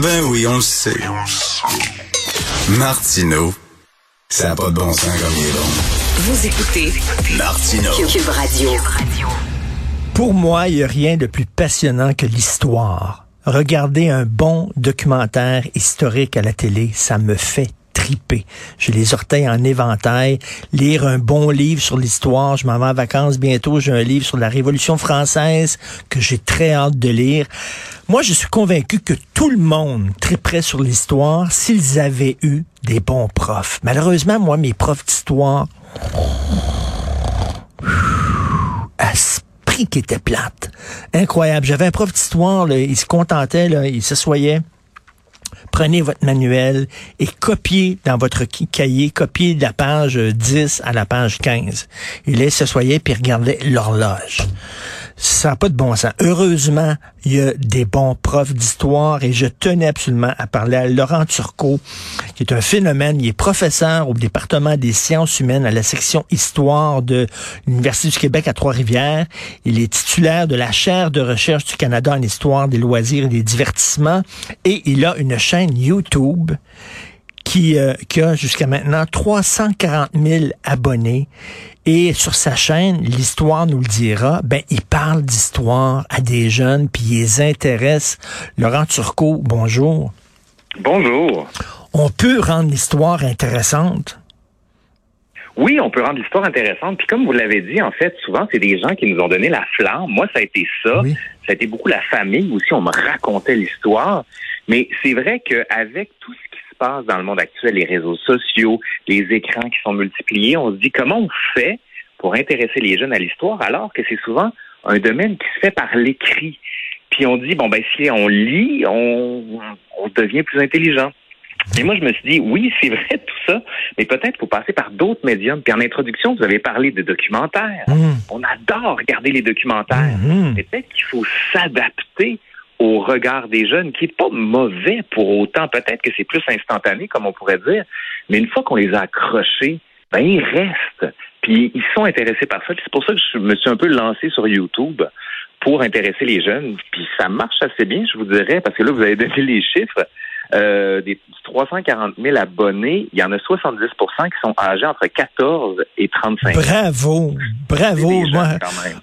Ben oui, on le sait. Martineau, ça n'a pas de bon sens comme il est bon. Vous écoutez Martineau. Cube Radio. Pour moi, il n'y a rien de plus passionnant que l'histoire. Regarder un bon documentaire historique à la télé, ça me fait triper. J'ai les orteils en éventail. Lire un bon livre sur l'histoire. Je m'en vais en vacances bientôt. J'ai un livre sur la Révolution française que j'ai très hâte de lire. Moi, je suis convaincu que tout le monde triperait sur l'histoire s'ils avaient eu des bons profs. Malheureusement, moi, mes profs d'histoire, Asprit qui était plate. Incroyable. J'avais un prof d'histoire, il se contentait, là, il s'assoyait. Prenez votre manuel et copiez dans votre cahier, copiez de la page 10 à la page 15. Et là, il s'assoyait puis il regardait l'horloge. Ça n'a pas de bon sens. Heureusement, il y a des bons profs d'histoire et je tenais absolument à parler à Laurent Turcot, qui est un phénomène. Il est professeur au département des sciences humaines à la section histoire de l'Université du Québec à Trois-Rivières. Il est titulaire de la chaire de recherche du Canada en histoire des loisirs et des divertissements et il a une chaîne YouTube qui, euh, qui a jusqu'à maintenant 340 000 abonnés. Et sur sa chaîne, l'histoire nous le dira, ben, il parle d'histoire à des jeunes, puis il les intéresse. Laurent Turcot, bonjour. Bonjour. On peut rendre l'histoire intéressante? Oui, on peut rendre l'histoire intéressante. Puis comme vous l'avez dit, en fait, souvent, c'est des gens qui nous ont donné la flamme. Moi, ça a été ça. Oui. Ça a été beaucoup la famille aussi. On me racontait l'histoire. Mais c'est vrai qu'avec tout ce passe dans le monde actuel, les réseaux sociaux, les écrans qui sont multipliés, on se dit comment on fait pour intéresser les jeunes à l'histoire alors que c'est souvent un domaine qui se fait par l'écrit. Puis on dit, bon, ben, si on lit, on, on devient plus intelligent. Et moi, je me suis dit, oui, c'est vrai tout ça, mais peut-être faut passer par d'autres médiums. Puis en introduction, vous avez parlé de documentaires. Hum, On adore regarder les documentaires. Mais peut-être qu'il faut s'adapter au regard des jeunes, qui est pas mauvais pour autant. Peut-être que c'est plus instantané, comme on pourrait dire. Mais une fois qu'on les a accrochés, ben, ils restent. Puis ils sont intéressés par ça. C'est pour ça que je me suis un peu lancé sur YouTube pour intéresser les jeunes. Puis ça marche assez bien, je vous dirais, parce que là, vous avez donné les chiffres. Euh, des 340 000 abonnés, il y en a 70 qui sont âgés entre 14 et 35 ans. Bravo, bravo. jeunes, Moi,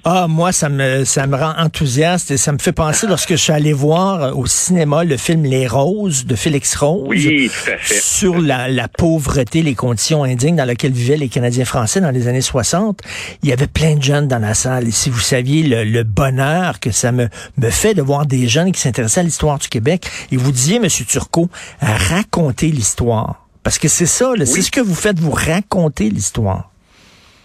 ah, moi, ça me, ça me rend enthousiaste et ça me fait penser lorsque je suis allé voir euh, au cinéma le film Les Roses de Félix Rose. Oui, tout à fait. sur la, la pauvreté, les conditions indignes dans lesquelles vivaient les Canadiens français dans les années 60. Il y avait plein de jeunes dans la salle. Et si vous saviez le, le bonheur que ça me, me fait de voir des jeunes qui s'intéressaient à l'histoire du Québec, et vous disiez, Monsieur Turcot, raconter l'histoire. Parce que c'est ça, c'est ce que vous faites, vous racontez l'histoire.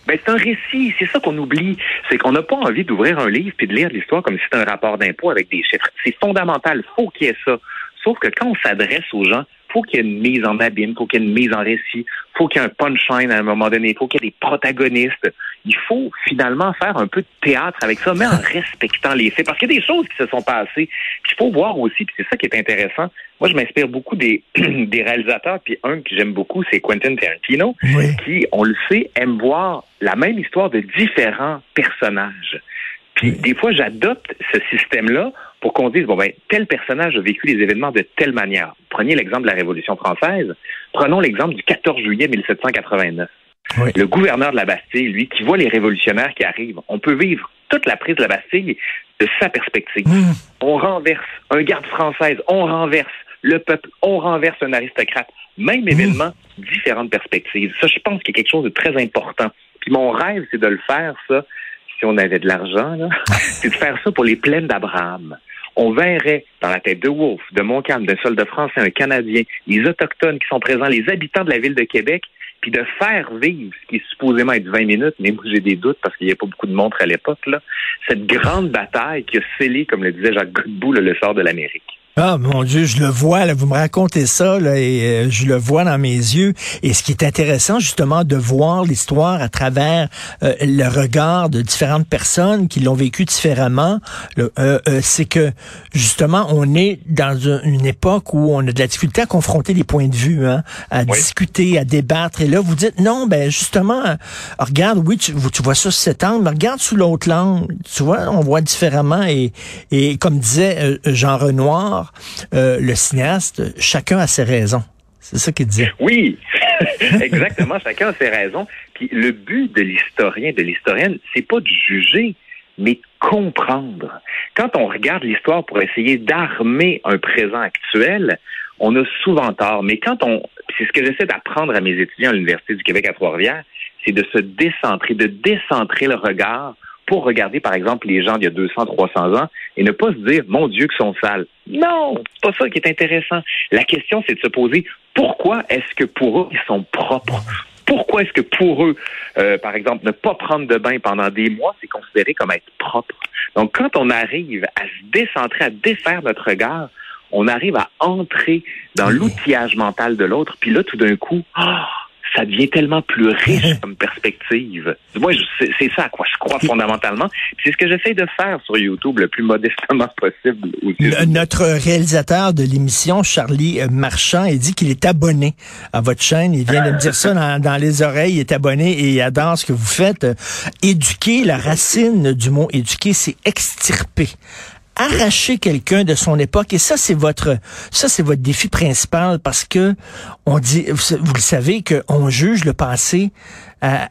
Ben, c'est un récit, c'est ça qu'on oublie. C'est qu'on n'a pas envie d'ouvrir un livre puis de lire l'histoire comme si c'était un rapport d'impôt avec des chiffres. C'est fondamental, faut qu'il y ait ça. Sauf que quand on s'adresse aux gens, faut qu'il y ait une mise en abîme, faut qu'il y ait une mise en récit, faut qu'il y ait un punchline à un moment donné, faut qu'il y ait des protagonistes. Il faut finalement faire un peu de théâtre avec ça, mais en respectant les faits. Parce qu'il y a des choses qui se sont passées. Puis il faut voir aussi, puis c'est ça qui est intéressant. Moi, je m'inspire beaucoup des, des réalisateurs, puis un que j'aime beaucoup, c'est Quentin Tarantino Oui. qui, on le sait, aime voir la même histoire de différents personnages. Puis des fois, j'adopte ce système-là pour qu'on dise, bon, ben, tel personnage a vécu les événements de telle manière. Prenez l'exemple de la Révolution française. Prenons l'exemple du 14 juillet 1789. Oui. Le gouverneur de la Bastille, lui, qui voit les révolutionnaires qui arrivent, on peut vivre toute la prise de la Bastille de sa perspective. Hum, On renverse un garde française, on renverse le peuple, on renverse un aristocrate. Même événement, différentes perspectives. Ça, je pense qu'il y a quelque chose de très important. Puis mon rêve, c'est de le faire, ça, si on avait de l'argent, là, c'est de faire ça pour les plaines d'Abraham. On verrait dans la tête de Wolfe, de Montcalm, d'un soldat français, un Canadien, les Autochtones qui sont présents, les habitants de la ville de Québec, puis de faire vivre ce qui est supposément être 20 minutes, mais moi j'ai des doutes parce qu'il n'y a pas beaucoup de montres à l'époque, là, cette grande bataille qui a scellé, comme le disait Jacques Godbout, là, le sort de l'Amérique. Ah mon Dieu, je le vois, là, vous me racontez ça, là, et euh, je le vois dans mes yeux. Et ce qui est intéressant, justement, de voir l'histoire à travers euh, le regard de différentes personnes qui l'ont vécu différemment, euh, euh, c'est que justement, on est dans un- une époque où on a de la difficulté à confronter les points de vue, hein, à Oui. discuter, à débattre. Et là, vous dites non, ben justement, euh, regarde, oui, tu, tu vois ça sous cet angle, mais regarde sous l'autre angle. Tu vois, on voit différemment. Et, et comme disait euh, Jean Renoir, euh, le cinéaste, chacun a ses raisons. C'est ça qu'il dit. Oui, exactement. chacun a ses raisons. Puis le but de l'historien, de l'historienne, c'est pas de juger, mais comprendre. Quand on regarde l'histoire pour essayer d'armer un présent actuel, on a souvent tort. Mais quand on, c'est ce que j'essaie d'apprendre à mes étudiants à l'Université du Québec à Trois-Rivières, c'est de se décentrer, de décentrer le regard pour regarder, par exemple, les gens d'il y a 200, 300 ans et ne pas se dire, mon Dieu, qu'ils sont sales. Non, c'est pas ça qui est intéressant. La question, c'est de se poser, pourquoi est-ce que pour eux, ils sont propres? Pourquoi est-ce que pour eux, euh, par exemple, ne pas prendre de bain pendant des mois, c'est considéré comme être propre? Donc, quand on arrive à se décentrer, à défaire notre regard, on arrive à entrer dans l'outillage mental de l'autre, puis là, tout d'un coup, ah, ça devient tellement plus riche comme perspective. Moi, c'est ça à quoi je crois fondamentalement. C'est ce que j'essaie de faire sur YouTube le plus modestement possible. notre réalisateur de l'émission, Charlie euh, Marchand, il dit qu'il est abonné à votre chaîne. Il vient de me dire ça dans, les oreilles. Il est abonné et il adore ce que vous faites. Éduquer, la racine du mot éduquer, c'est extirper arracher quelqu'un de son époque et ça c'est votre ça c'est votre défi principal parce que on dit vous le savez qu'on juge le passé à,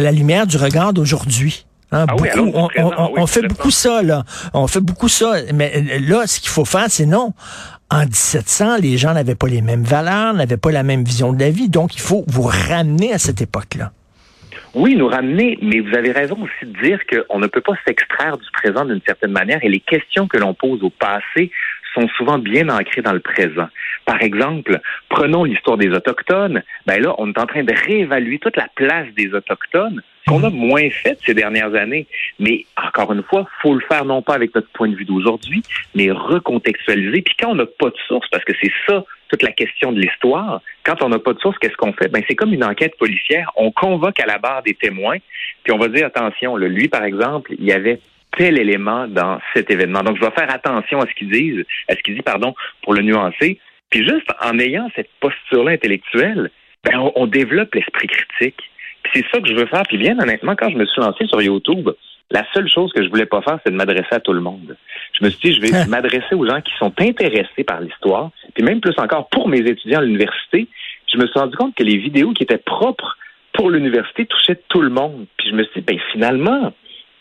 la lumière du regard d'aujourd'hui. Hein, ah on, fait beaucoup ça là, on fait beaucoup ça, mais là ce qu'il faut faire c'est non. En 1700, les gens n'avaient pas les mêmes valeurs, n'avaient pas la même vision de la vie, donc il faut vous ramener à cette époque-là. Oui, nous ramener, mais vous avez raison aussi de dire qu'on ne peut pas s'extraire du présent d'une certaine manière et les questions que l'on pose au passé sont souvent bien ancrées dans le présent. Par exemple, prenons l'histoire des Autochtones. Ben là, on est en train de réévaluer toute la place des Autochtones qu'on a moins fait ces dernières années. Mais encore une fois, faut le faire non pas avec notre point de vue d'aujourd'hui, mais recontextualiser. Puis quand on n'a pas de source, parce que c'est ça toute la question de l'histoire. Quand on n'a pas de source, qu'est-ce qu'on fait? Ben, c'est comme une enquête policière. On convoque à la barre des témoins, puis on va dire, attention, lui, par exemple, il y avait tel élément dans cet événement. Donc, je vais faire attention à ce qu'ils disent, à ce qu'il dit, pardon, pour le nuancer. Puis juste en ayant cette posture-là intellectuelle, ben, on, on développe l'esprit critique. Puis c'est ça que je veux faire. Puis bien honnêtement, quand je me suis lancé sur YouTube, la seule chose que je voulais pas faire, c'est de m'adresser à tout le monde. Je me suis dit, je vais m'adresser aux gens qui sont intéressés par l'histoire, puis même plus encore pour mes étudiants à l'université. Je me suis rendu compte que les vidéos qui étaient propres pour l'université touchaient tout le monde. Puis je me suis dit, ben finalement,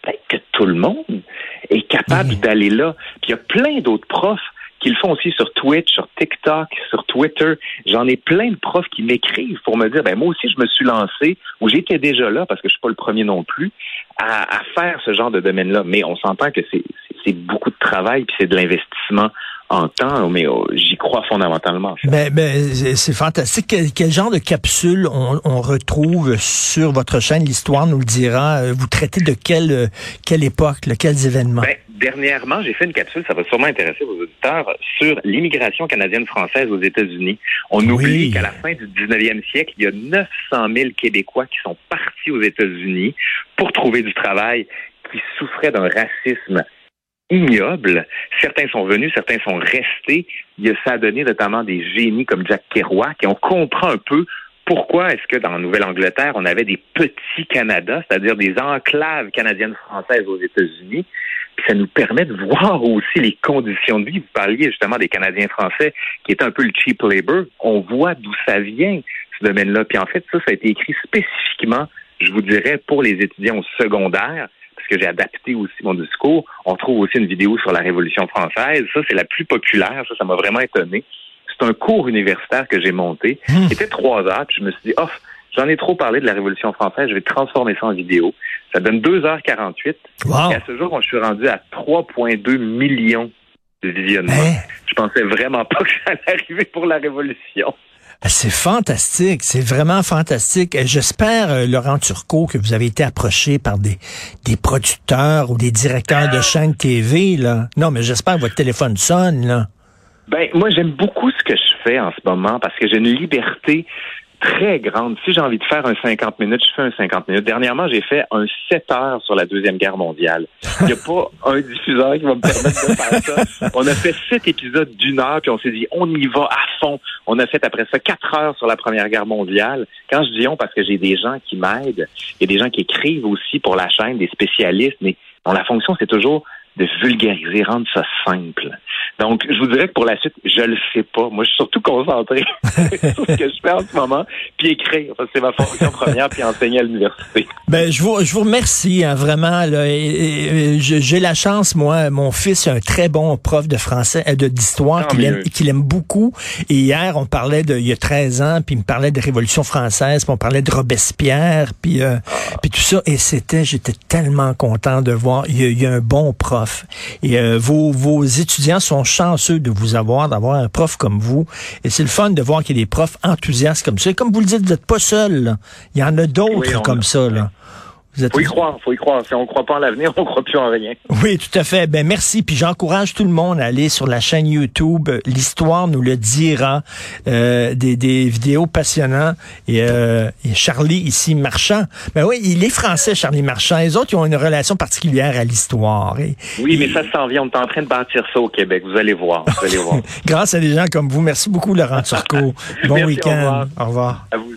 ben, que tout le monde est capable d'aller là. Puis il y a plein d'autres profs qui le font aussi sur Twitch, sur TikTok, sur Twitter. J'en ai plein de profs qui m'écrivent pour me dire, ben moi aussi je me suis lancé, ou j'étais déjà là parce que je suis pas le premier non plus, à, faire ce genre de domaine-là. Mais on s'entend que c'est beaucoup de travail puis c'est de l'investissement en temps, mais oh, j'y crois fondamentalement. Mais, c'est fantastique. Quel, genre de capsule on, retrouve sur votre chaîne? L'Histoire nous le dira. Vous traitez de quelle, quelle époque, là, quels événements? Ben, dernièrement, j'ai fait une capsule, ça va sûrement intéresser vos auditeurs, sur l'immigration canadienne-française aux États-Unis. On oublie qu'à la fin du 19e siècle, il y a 900 000 Québécois qui sont partis aux États-Unis pour trouver du travail, qui souffraient d'un racisme ignoble. Certains sont venus, certains sont restés. Ça a donné notamment des génies comme Jack Kerouac et on comprend un peu pourquoi est-ce que dans la Nouvelle-Angleterre, on avait des petits Canada, c'est-à-dire des enclaves canadiennes françaises aux États-Unis, ça nous permet de voir aussi les conditions de vie. Vous parliez justement des Canadiens français qui est un peu le cheap labor. On voit d'où ça vient, ce domaine-là. Puis en fait, ça, ça a été écrit spécifiquement, je vous dirais, pour les étudiants au secondaire, parce que j'ai adapté aussi mon discours. On trouve aussi une vidéo sur la Révolution française. Ça, c'est la plus populaire. Ça, ça m'a vraiment étonné. C'est un cours universitaire que j'ai monté. Mmh. C'était trois heures. Puis je me suis dit, oh, J'en ai trop parlé de la Révolution française, je vais transformer ça en vidéo. Ça donne 2h48. Et à ce jour, je suis rendu à 3,2 millions de visionnements. Hein? Je pensais vraiment pas que ça allait arriver pour la Révolution. Ah, c'est fantastique, c'est vraiment fantastique. J'espère, euh, Laurent Turcot, que vous avez été approché par des, des producteurs ou des directeurs de chaînes TV. Là. Non, mais j'espère que votre téléphone sonne. Là. Ben, moi, j'aime beaucoup ce que je fais en ce moment parce que j'ai une liberté très grande. Si j'ai envie de faire un 50 minutes, je fais un 50 minutes. Dernièrement, j'ai fait un 7 heures sur la Deuxième Guerre mondiale. Il n'y a pas un diffuseur qui va me permettre de faire ça. On a fait sept épisodes d'une heure, puis on s'est dit, on y va à fond. On a fait après ça quatre heures sur la Première Guerre mondiale. Quand je dis on, parce que j'ai des gens qui m'aident, il y a des gens qui écrivent aussi pour la chaîne, des spécialistes, mais dont la fonction, c'est toujours de vulgariser, rendre ça simple. Donc, je vous dirais que pour la suite, je le sais pas. Moi, je suis surtout concentré sur ce que je fais en ce moment, puis écrire. C'est ma fonction première, puis enseigner à l'université. Ben, je vous, je vous remercie, hein, vraiment. J'ai la chance, moi, mon fils est un très bon prof de français, euh, de d'histoire, qu'il aime, qu'il aime beaucoup. Et hier, on parlait de, il y a 13 ans, puis il me parlait de Révolution française, puis on parlait de Robespierre, puis, euh, puis tout ça. Et c'était, j'étais tellement content de voir, il y a, un bon prof. Et euh, vos, vos étudiants sont chanceux de vous avoir, d'avoir un prof comme vous. Et c'est le fun de voir qu'il y a des profs enthousiastes comme ça. Et comme vous le dites, vous n'êtes pas seul. Il y en a d'autres comme ça. Là. Il faut y croire, faut y croire. Si on ne croit pas en l'avenir, on ne croit plus en rien. Oui, tout à fait. Ben merci. Puis j'encourage tout le monde à aller sur la chaîne YouTube. L'histoire nous le dira. Euh, des, des, vidéos passionnantes. Et, euh, et, Charlie ici, Marchand. Ben oui, il est français, Charlie Marchand. Les autres, ils ont une relation particulière à l'histoire. oui, mais ça s'en vient. On est en train de bâtir ça au Québec. Vous allez voir. Vous allez voir. Grâce à des gens comme vous. Merci beaucoup, Laurent Turcot. bon week-end. Au revoir. Au revoir. À vous.